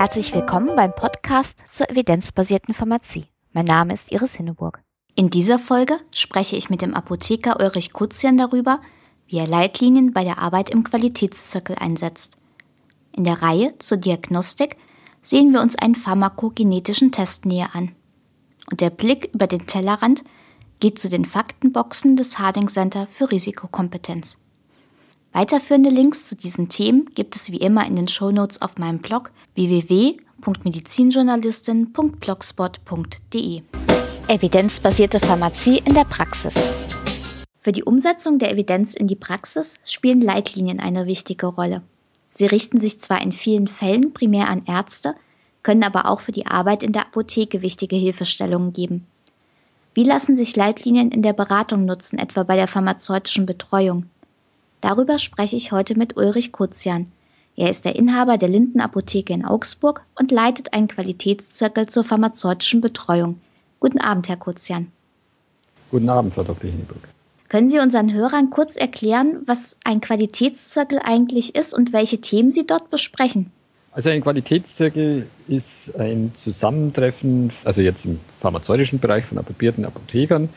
Herzlich willkommen beim Podcast zur evidenzbasierten Pharmazie. Mein Name ist Iris Hinneburg. In dieser Folge spreche ich mit dem Apotheker Ulrich Kutzian darüber, wie er Leitlinien bei der Arbeit im Qualitätszirkel einsetzt. In der Reihe zur Diagnostik sehen wir uns einen pharmakogenetischen Test näher an. Und der Blick über den Tellerrand geht zu den Faktenboxen des Harding Center für Risikokompetenz. Weiterführende Links zu diesen Themen gibt es wie immer in den Shownotes auf meinem Blog www.medizinjournalistin.blogspot.de. Evidenzbasierte Pharmazie in der Praxis. Für die Umsetzung der Evidenz in die Praxis spielen Leitlinien eine wichtige Rolle. Sie richten sich zwar in vielen Fällen primär an Ärzte, können aber auch für die Arbeit in der Apotheke wichtige Hilfestellungen geben. Wie lassen sich Leitlinien in der Beratung nutzen, etwa bei der pharmazeutischen Betreuung? Darüber spreche ich heute mit Ulrich Kutzian. Er ist der Inhaber der Linden Apotheke in Augsburg und leitet einen Qualitätszirkel zur pharmazeutischen Betreuung. Guten Abend, Herr Kutzian. Guten Abend, Frau Dr. Hinneburg. Können Sie unseren Hörern kurz erklären, was ein Qualitätszirkel eigentlich ist und welche Themen Sie dort besprechen? Also ein Qualitätszirkel ist ein Zusammentreffen, also jetzt im pharmazeutischen Bereich von approbierten Apothekern,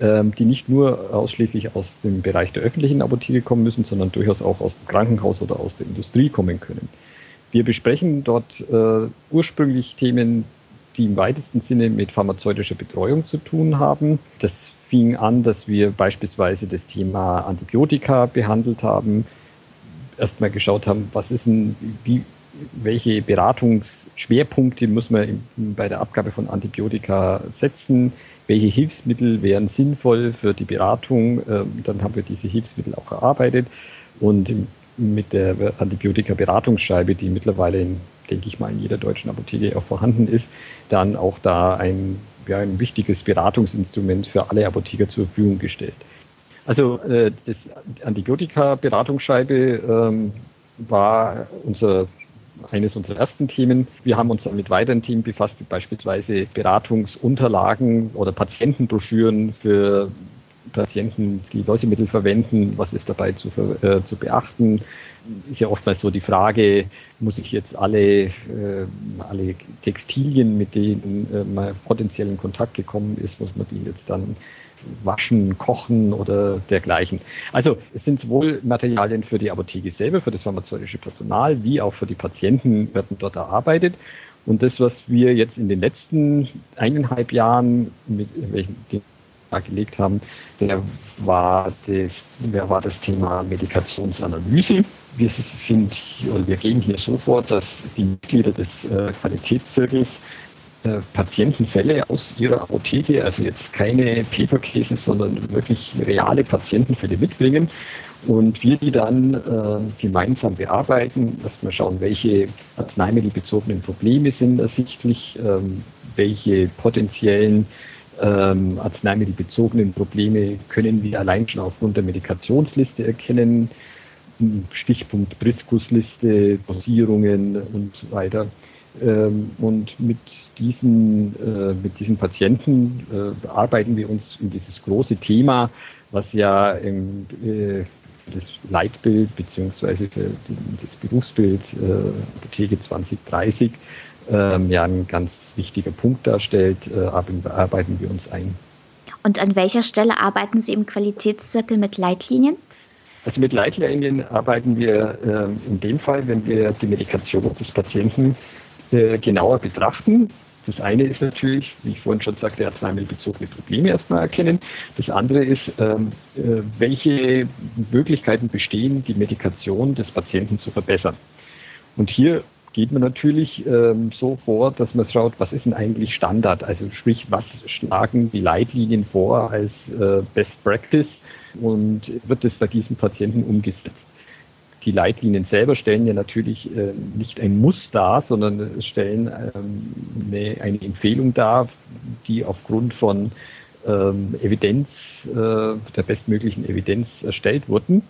die nicht nur ausschließlich aus dem Bereich der öffentlichen Apotheke kommen müssen, sondern durchaus auch aus dem Krankenhaus oder aus der Industrie kommen können. Wir besprechen dort äh, ursprünglich Themen, die im weitesten Sinne mit pharmazeutischer Betreuung zu tun haben. Das fing an, dass wir beispielsweise das Thema Antibiotika behandelt haben, erstmal geschaut haben, was ist denn, wie, welche Beratungsschwerpunkte muss man bei der Abgabe von Antibiotika setzen, welche Hilfsmittel wären sinnvoll für die Beratung. Ähm, dann haben wir diese Hilfsmittel auch erarbeitet und mit der Antibiotika-Beratungsscheibe, die mittlerweile, in, denke ich mal, in jeder deutschen Apotheke auch vorhanden ist, dann auch da ein, ja, ein wichtiges Beratungsinstrument für alle Apotheker zur Verfügung gestellt. Also äh, das Antibiotika-Beratungsscheibe ähm, war unser eines unserer ersten Themen. Wir haben uns dann mit weiteren Themen befasst, wie beispielsweise Beratungsunterlagen oder Patientenbroschüren für Patienten, die Läusemittel verwenden. Was ist dabei zu, äh, zu beachten? Ist ja oftmals so die Frage, muss ich jetzt alle, äh, alle Textilien, mit denen äh, man potenziell in Kontakt gekommen ist, muss man die jetzt dann Waschen, Kochen oder dergleichen. Also es sind sowohl Materialien für die Apotheke selber, für das pharmazeutische Personal, wie auch für die Patienten werden dort erarbeitet. Und das, was wir jetzt in den letzten eineinhalb Jahren mit welchen gelegt haben, der war das, der war das Thema Medikationsanalyse. Wir sind wir gehen hier so vor, dass die Mitglieder des äh, Qualitätszirkels äh, Patientenfälle aus ihrer Apotheke, also jetzt keine Paper Cases, sondern wirklich reale Patientenfälle mitbringen und wir die dann äh, gemeinsam bearbeiten, erstmal schauen, welche arzneimittelbezogenen Probleme sind ersichtlich, ähm, welche potenziellen ähm, arzneimittelbezogenen Probleme können wir allein schon aufgrund der Medikationsliste erkennen, Stichpunkt Priskusliste, Dosierungen und so weiter. Ähm, und mit diesen, äh, mit diesen Patienten äh, arbeiten wir uns in dieses große Thema, was ja äh, das Leitbild beziehungsweise für das Berufsbild Apotheke 2030 ähm, ja ein ganz wichtiger Punkt darstellt, arbeiten wir uns ein. Und an welcher Stelle arbeiten Sie im Qualitätszirkel mit Leitlinien? Also mit Leitlinien arbeiten wir in dem Fall, wenn wir die Medikation des Patienten äh, genauer betrachten. Das eine ist natürlich, wie ich vorhin schon sagte, arzneimittelbezogene Probleme erstmal erkennen. Das andere ist, ähm, äh, welche Möglichkeiten bestehen, die Medikation des Patienten zu verbessern. Und hier geht man natürlich ähm, so vor, dass man schaut, was ist denn eigentlich Standard? Also sprich, was schlagen die Leitlinien vor als äh, Best Practice und wird es bei diesem Patienten umgesetzt? Die Leitlinien selber stellen ja natürlich äh, nicht ein Muss dar, sondern stellen ähm, eine, eine, Empfehlung dar, die aufgrund von ähm, Evidenz, äh, der bestmöglichen Evidenz erstellt wurden.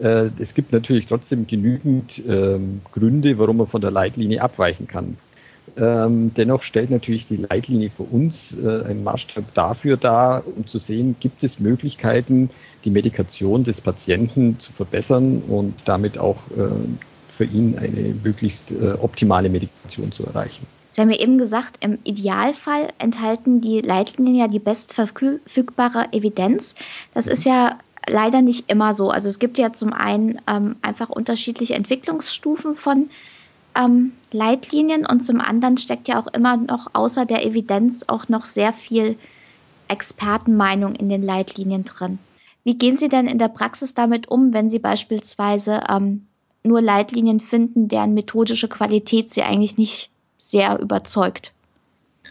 Äh, es gibt natürlich trotzdem genügend ähm, Gründe, warum man von der Leitlinie abweichen kann. Ähm, dennoch stellt natürlich die Leitlinie für uns äh, einen Maßstab dafür dar, um zu sehen, gibt es Möglichkeiten, die Medikation des Patienten zu verbessern und damit auch äh, für ihn eine möglichst äh, optimale Medikation zu erreichen. Sie haben ja eben gesagt, im Idealfall enthalten die Leitlinien ja die bestverfügbare Evidenz. Das ist ja leider nicht immer so. Also es gibt ja zum einen ähm, einfach unterschiedliche Entwicklungsstufen von ähm, Leitlinien und zum anderen steckt ja auch immer noch außer der Evidenz auch noch sehr viel Expertenmeinung in den Leitlinien drin. Wie gehen Sie denn in der Praxis damit um, wenn Sie beispielsweise ähm, nur Leitlinien finden, deren methodische Qualität Sie eigentlich nicht sehr überzeugt?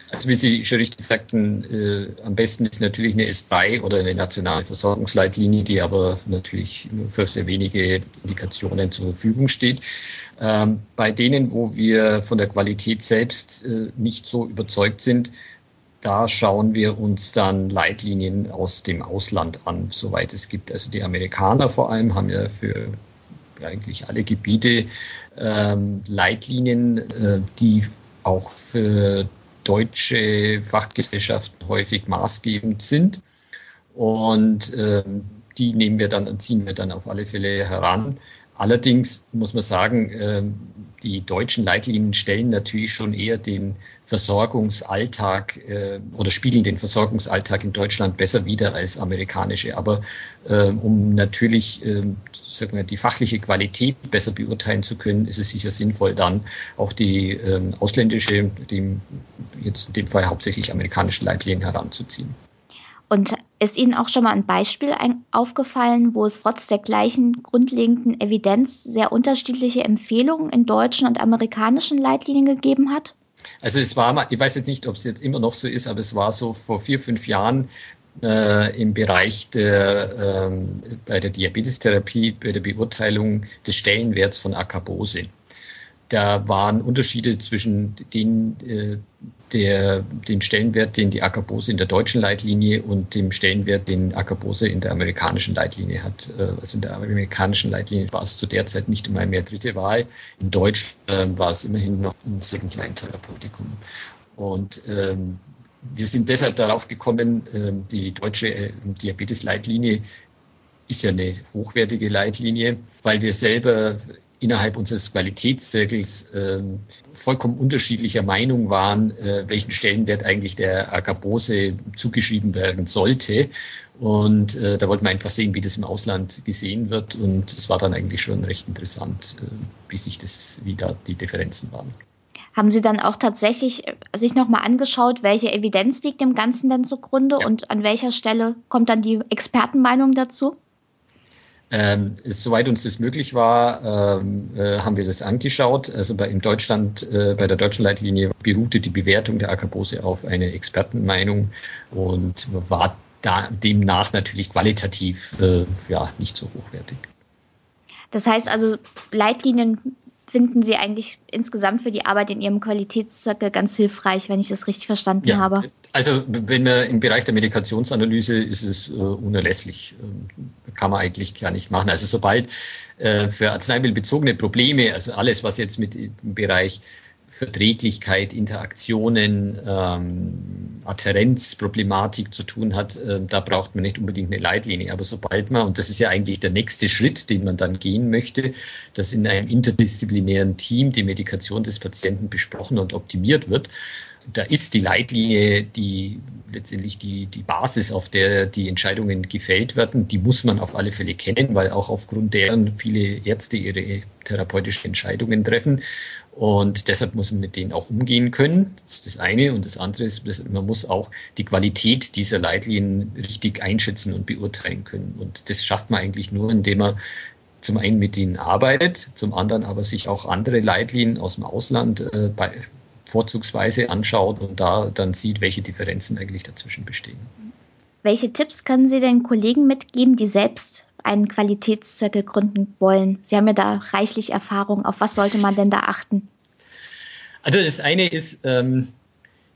Also wie Sie schon richtig sagten, äh, am besten ist natürlich eine S3 oder eine nationale Versorgungsleitlinie, die aber natürlich nur für sehr wenige Indikationen zur Verfügung steht. Ähm, bei denen, wo wir von der Qualität selbst äh, nicht so überzeugt sind, da schauen wir uns dann Leitlinien aus dem Ausland an, soweit es gibt. Also die Amerikaner vor allem haben ja für eigentlich alle Gebiete ähm, Leitlinien, äh, die auch für deutsche Fachgesellschaften häufig maßgebend sind. Und ähm, die nehmen wir dann, ziehen wir dann auf alle Fälle heran. Allerdings muss man sagen, ähm, die deutschen Leitlinien stellen natürlich schon eher den Versorgungsalltag äh, oder spiegeln den Versorgungsalltag in Deutschland besser wider als amerikanische. Aber ähm, um natürlich ähm, sagen wir, die fachliche Qualität besser beurteilen zu können, ist es sicher sinnvoll, dann auch die ausländische, die jetzt in dem Fall hauptsächlich amerikanische Leitlinien heranzuziehen. Und ist Ihnen auch schon mal ein Beispiel aufgefallen, wo es trotz der gleichen grundlegenden Evidenz sehr unterschiedliche Empfehlungen in deutschen und amerikanischen Leitlinien gegeben hat? Also es war ich weiß jetzt nicht, ob es jetzt immer noch so ist, aber es war so vor vier, fünf Jahren äh, im Bereich der, ähm, bei der Diabetestherapie, bei der Beurteilung des Stellenwerts von Acarbose. Da waren Unterschiede zwischen den äh, der, den Stellenwert, den die Ackerbose in der deutschen Leitlinie und dem Stellenwert, den Ackerbose in der amerikanischen Leitlinie hat. Äh, also in der amerikanischen Leitlinie war es zu der Zeit nicht einmal mehr dritte Wahl. In Deutsch äh, war es immerhin noch ein Second-Line-Therapeutikum. Und ähm, wir sind deshalb darauf gekommen, äh, die deutsche äh, Diabetes-Leitlinie ist ja eine hochwertige Leitlinie, weil wir selber innerhalb unseres Qualitätszirkels äh, vollkommen unterschiedlicher Meinung waren, äh, welchen Stellenwert eigentlich der Agabose zugeschrieben werden sollte. Und äh, da wollten wir einfach sehen, wie das im Ausland gesehen wird. Und es war dann eigentlich schon recht interessant, äh, wie sich das, wie da die Differenzen waren. Haben Sie dann auch tatsächlich äh, sich nochmal angeschaut, welche Evidenz liegt dem Ganzen denn zugrunde ja. und an welcher Stelle kommt dann die Expertenmeinung dazu? Ähm, soweit uns das möglich war, ähm, äh, haben wir das angeschaut. Also bei, in Deutschland, äh, bei der deutschen Leitlinie beruhte die Bewertung der Akabose auf eine Expertenmeinung und war da demnach natürlich qualitativ äh, ja, nicht so hochwertig. Das heißt also, Leitlinien finden Sie eigentlich insgesamt für die Arbeit in Ihrem Qualitätszirkel ganz hilfreich, wenn ich das richtig verstanden ja, habe? Also wenn man im Bereich der Medikationsanalyse ist es äh, unerlässlich, äh, kann man eigentlich gar nicht machen. Also sobald äh, für arzneimittelbezogene Probleme, also alles, was jetzt mit im Bereich Verträglichkeit, Interaktionen, ähm, Adhärenzproblematik zu tun hat, äh, da braucht man nicht unbedingt eine Leitlinie. Aber sobald man, und das ist ja eigentlich der nächste Schritt, den man dann gehen möchte, dass in einem interdisziplinären Team die Medikation des Patienten besprochen und optimiert wird, da ist die Leitlinie die letztendlich die, die Basis, auf der die Entscheidungen gefällt werden. Die muss man auf alle Fälle kennen, weil auch aufgrund deren viele Ärzte ihre therapeutischen Entscheidungen treffen. Und deshalb muss man mit denen auch umgehen können. Das ist das eine. Und das andere ist, man muss auch die Qualität dieser Leitlinien richtig einschätzen und beurteilen können. Und das schafft man eigentlich nur, indem man zum einen mit ihnen arbeitet, zum anderen aber sich auch andere Leitlinien aus dem Ausland äh, bei, vorzugsweise anschaut und da dann sieht, welche Differenzen eigentlich dazwischen bestehen. Welche Tipps können Sie den Kollegen mitgeben, die selbst einen Qualitätszirkel gründen wollen? Sie haben ja da reichlich Erfahrung. Auf was sollte man denn da achten? Also das eine ist, ähm,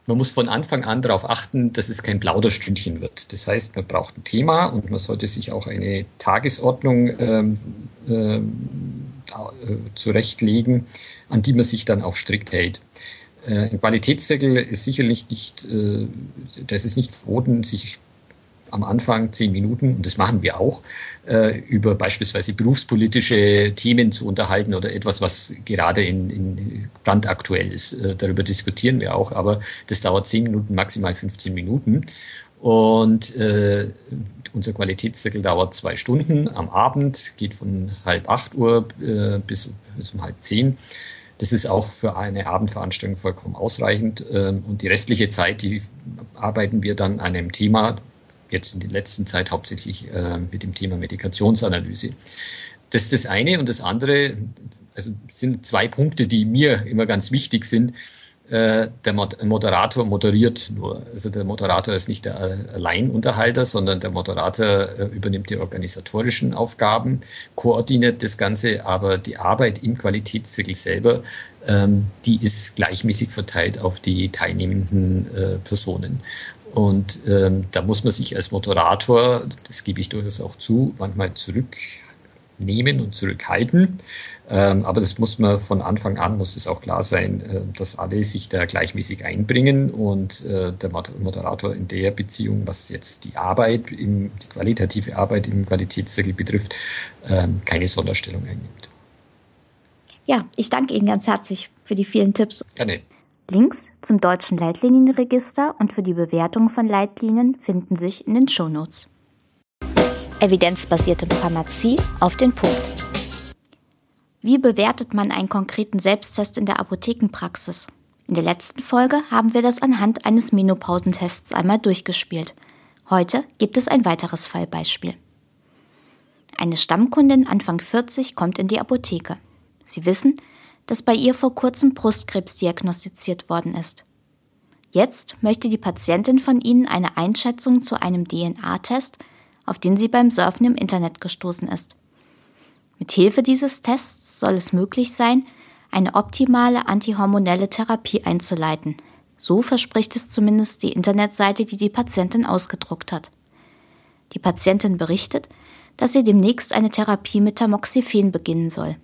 man muss von Anfang an darauf achten, dass es kein Plauderstündchen wird. Das heißt, man braucht ein Thema und man sollte sich auch eine Tagesordnung ähm, ähm, äh, zurechtlegen, an die man sich dann auch strikt hält. Äh, ein Qualitätszirkel ist sicherlich nicht, äh, das ist nicht verboten, sich am Anfang zehn Minuten, und das machen wir auch, äh, über beispielsweise berufspolitische Themen zu unterhalten oder etwas, was gerade in, in brandaktuell ist. Äh, darüber diskutieren wir auch, aber das dauert zehn Minuten, maximal 15 Minuten. Und äh, unser Qualitätszirkel dauert zwei Stunden am Abend, geht von halb acht Uhr äh, bis, bis um halb zehn. Das ist auch für eine Abendveranstaltung vollkommen ausreichend. Ähm, und die restliche Zeit, die arbeiten wir dann an einem Thema, jetzt in der letzten Zeit hauptsächlich äh, mit dem Thema Medikationsanalyse. Das ist das eine. Und das andere, also sind zwei Punkte, die mir immer ganz wichtig sind. Äh, der Moderator moderiert nur. Also der Moderator ist nicht der Alleinunterhalter, sondern der Moderator äh, übernimmt die organisatorischen Aufgaben, koordiniert das Ganze, aber die Arbeit im Qualitätszirkel selber, ähm, die ist gleichmäßig verteilt auf die teilnehmenden äh, Personen. Und ähm, da muss man sich als Moderator, das gebe ich durchaus auch zu, manchmal zurück nehmen und zurückhalten. Ähm, aber das muss man von Anfang an, muss es auch klar sein, äh, dass alle sich da gleichmäßig einbringen und äh, der Moderator in der Beziehung, was jetzt die Arbeit, im, die qualitative Arbeit im Qualitätszirkel betrifft, ähm, keine Sonderstellung einnimmt. Ja, ich danke Ihnen ganz herzlich für die vielen Tipps. Gerne. Links zum deutschen Leitlinienregister und für die Bewertung von Leitlinien finden sich in den Shownotes evidenzbasierte Pharmazie auf den Punkt. Wie bewertet man einen konkreten Selbsttest in der Apothekenpraxis? In der letzten Folge haben wir das anhand eines Menopausentests einmal durchgespielt. Heute gibt es ein weiteres Fallbeispiel. Eine Stammkundin Anfang 40 kommt in die Apotheke. Sie wissen, dass bei ihr vor kurzem Brustkrebs diagnostiziert worden ist. Jetzt möchte die Patientin von Ihnen eine Einschätzung zu einem DNA-Test auf den sie beim Surfen im Internet gestoßen ist. Mit Hilfe dieses Tests soll es möglich sein, eine optimale antihormonelle Therapie einzuleiten. So verspricht es zumindest die Internetseite, die die Patientin ausgedruckt hat. Die Patientin berichtet, dass sie demnächst eine Therapie mit Tamoxifen beginnen soll.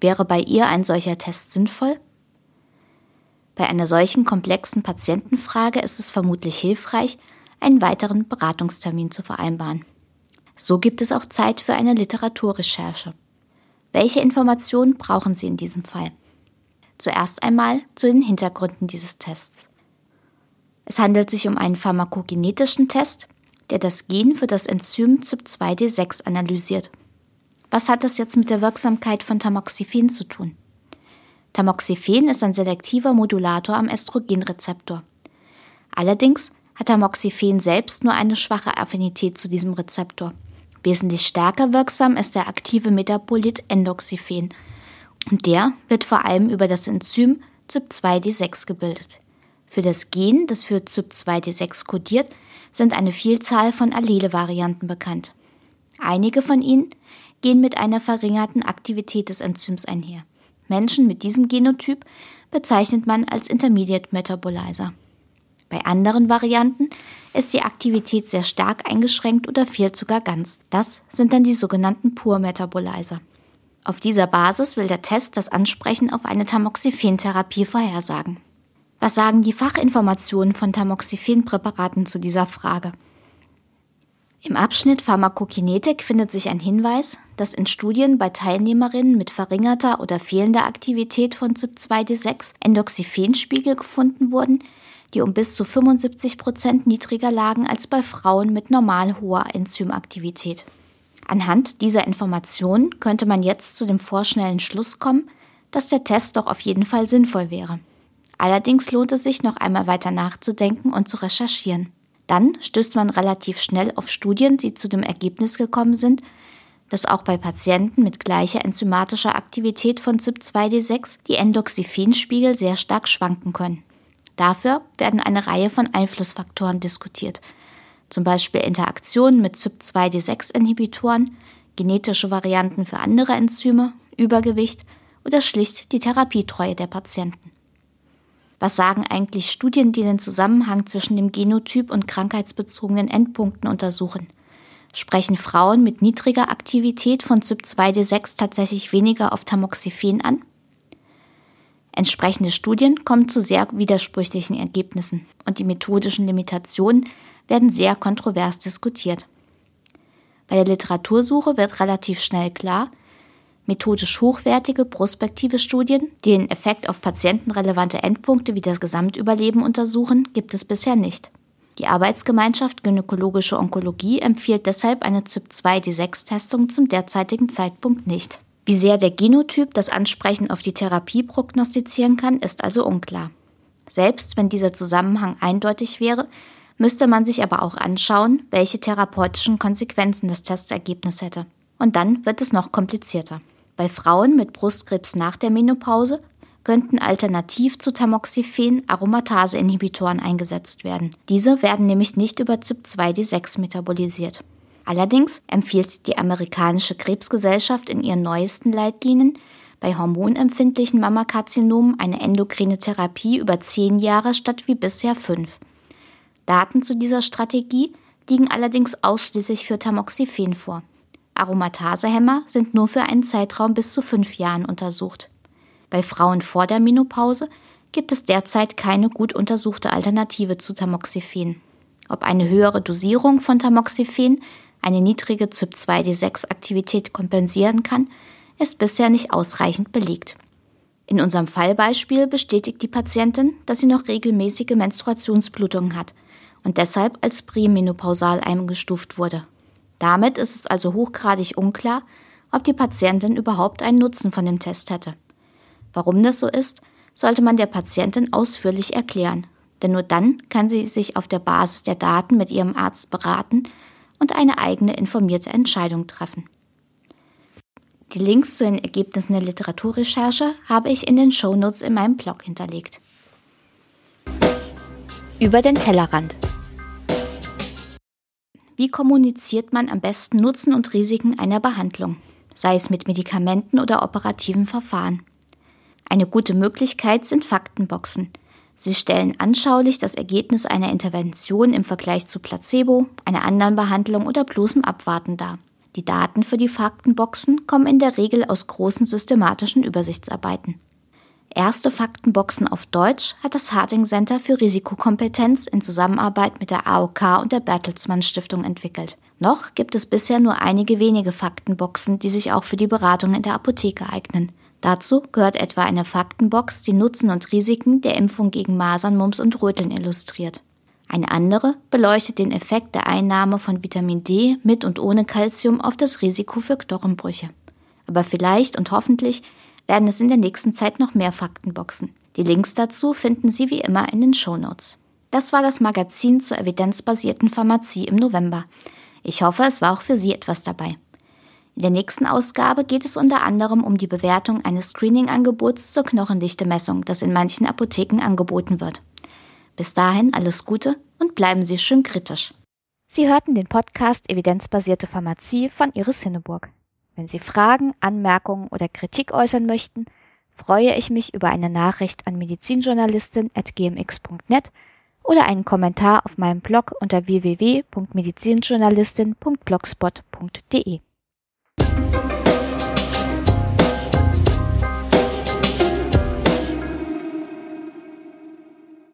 Wäre bei ihr ein solcher Test sinnvoll? Bei einer solchen komplexen Patientenfrage ist es vermutlich hilfreich, einen weiteren Beratungstermin zu vereinbaren. So gibt es auch Zeit für eine Literaturrecherche. Welche Informationen brauchen Sie in diesem Fall? Zuerst einmal zu den Hintergründen dieses Tests. Es handelt sich um einen pharmakogenetischen Test, der das Gen für das Enzym CYP2D6 analysiert. Was hat das jetzt mit der Wirksamkeit von Tamoxifen zu tun? Tamoxifen ist ein selektiver Modulator am Östrogenrezeptor. Allerdings hat Tamoxifen selbst nur eine schwache Affinität zu diesem Rezeptor. Wesentlich stärker wirksam ist der aktive Metabolit Endoxifen und der wird vor allem über das Enzym CYP2D6 gebildet. Für das Gen, das für CYP2D6 kodiert, sind eine Vielzahl von Allele-Varianten bekannt. Einige von ihnen gehen mit einer verringerten Aktivität des Enzyms einher. Menschen mit diesem Genotyp bezeichnet man als Intermediate Metabolizer. Bei anderen Varianten ist die Aktivität sehr stark eingeschränkt oder fehlt sogar ganz. Das sind dann die sogenannten Pur-Metabolizer. Auf dieser Basis will der Test das Ansprechen auf eine Tamoxifen-Therapie vorhersagen. Was sagen die Fachinformationen von Tamoxifen-Präparaten zu dieser Frage? Im Abschnitt Pharmakokinetik findet sich ein Hinweis, dass in Studien bei Teilnehmerinnen mit verringerter oder fehlender Aktivität von CYP2D6 Endoxiphenspiegel gefunden wurden, die um bis zu 75 Prozent niedriger lagen als bei Frauen mit normal hoher Enzymaktivität. Anhand dieser Informationen könnte man jetzt zu dem vorschnellen Schluss kommen, dass der Test doch auf jeden Fall sinnvoll wäre. Allerdings lohnt es sich noch einmal weiter nachzudenken und zu recherchieren. Dann stößt man relativ schnell auf Studien, die zu dem Ergebnis gekommen sind, dass auch bei Patienten mit gleicher enzymatischer Aktivität von CYP2D6 die Endoxiphenspiegel sehr stark schwanken können. Dafür werden eine Reihe von Einflussfaktoren diskutiert, zum Beispiel Interaktionen mit CYP2D6-Inhibitoren, genetische Varianten für andere Enzyme, Übergewicht oder schlicht die Therapietreue der Patienten. Was sagen eigentlich Studien, die den Zusammenhang zwischen dem Genotyp und krankheitsbezogenen Endpunkten untersuchen? Sprechen Frauen mit niedriger Aktivität von CYP2D6 tatsächlich weniger auf Tamoxifen an? Entsprechende Studien kommen zu sehr widersprüchlichen Ergebnissen und die methodischen Limitationen werden sehr kontrovers diskutiert. Bei der Literatursuche wird relativ schnell klar, methodisch hochwertige prospektive Studien, die den Effekt auf patientenrelevante Endpunkte wie das Gesamtüberleben untersuchen, gibt es bisher nicht. Die Arbeitsgemeinschaft Gynäkologische Onkologie empfiehlt deshalb eine CYP2D6-Testung zum derzeitigen Zeitpunkt nicht. Wie sehr der Genotyp das Ansprechen auf die Therapie prognostizieren kann, ist also unklar. Selbst wenn dieser Zusammenhang eindeutig wäre, müsste man sich aber auch anschauen, welche therapeutischen Konsequenzen das Testergebnis hätte. Und dann wird es noch komplizierter. Bei Frauen mit Brustkrebs nach der Menopause könnten alternativ zu Tamoxifen Aromatase-Inhibitoren eingesetzt werden. Diese werden nämlich nicht über CYP2D6 metabolisiert. Allerdings empfiehlt die amerikanische Krebsgesellschaft in ihren neuesten Leitlinien bei hormonempfindlichen Mammakarzinomen eine endokrine Therapie über zehn Jahre statt wie bisher fünf. Daten zu dieser Strategie liegen allerdings ausschließlich für Tamoxifen vor. Aromatasehämmer sind nur für einen Zeitraum bis zu fünf Jahren untersucht. Bei Frauen vor der Menopause gibt es derzeit keine gut untersuchte Alternative zu Tamoxifen. Ob eine höhere Dosierung von Tamoxifen eine niedrige CYP2D6-Aktivität kompensieren kann, ist bisher nicht ausreichend belegt. In unserem Fallbeispiel bestätigt die Patientin, dass sie noch regelmäßige Menstruationsblutungen hat und deshalb als prämenopausal eingestuft wurde. Damit ist es also hochgradig unklar, ob die Patientin überhaupt einen Nutzen von dem Test hätte. Warum das so ist, sollte man der Patientin ausführlich erklären, denn nur dann kann sie sich auf der Basis der Daten mit ihrem Arzt beraten und eine eigene informierte Entscheidung treffen. Die Links zu den Ergebnissen der Literaturrecherche habe ich in den Shownotes in meinem Blog hinterlegt. Über den Tellerrand. Wie kommuniziert man am besten Nutzen und Risiken einer Behandlung, sei es mit Medikamenten oder operativen Verfahren? Eine gute Möglichkeit sind Faktenboxen. Sie stellen anschaulich das Ergebnis einer Intervention im Vergleich zu Placebo, einer anderen Behandlung oder bloßem Abwarten dar. Die Daten für die Faktenboxen kommen in der Regel aus großen systematischen Übersichtsarbeiten. Erste Faktenboxen auf Deutsch hat das Harding Center für Risikokompetenz in Zusammenarbeit mit der AOK und der Bertelsmann Stiftung entwickelt. Noch gibt es bisher nur einige wenige Faktenboxen, die sich auch für die Beratung in der Apotheke eignen. Dazu gehört etwa eine Faktenbox, die Nutzen und Risiken der Impfung gegen Masern, Mumps und Röteln illustriert. Eine andere beleuchtet den Effekt der Einnahme von Vitamin D mit und ohne Calcium auf das Risiko für Knochenbrüche. Aber vielleicht und hoffentlich werden es in der nächsten Zeit noch mehr Faktenboxen. Die Links dazu finden Sie wie immer in den Shownotes. Das war das Magazin zur evidenzbasierten Pharmazie im November. Ich hoffe, es war auch für Sie etwas dabei. In der nächsten Ausgabe geht es unter anderem um die Bewertung eines Screening-Angebots zur Knochendichte-Messung, das in manchen Apotheken angeboten wird. Bis dahin alles Gute und bleiben Sie schön kritisch. Sie hörten den Podcast Evidenzbasierte Pharmazie von Iris Hinneburg. Wenn Sie Fragen, Anmerkungen oder Kritik äußern möchten, freue ich mich über eine Nachricht an medizinjournalistin.gmx.net oder einen Kommentar auf meinem Blog unter www.medizinjournalistin.blogspot.de. Thank you.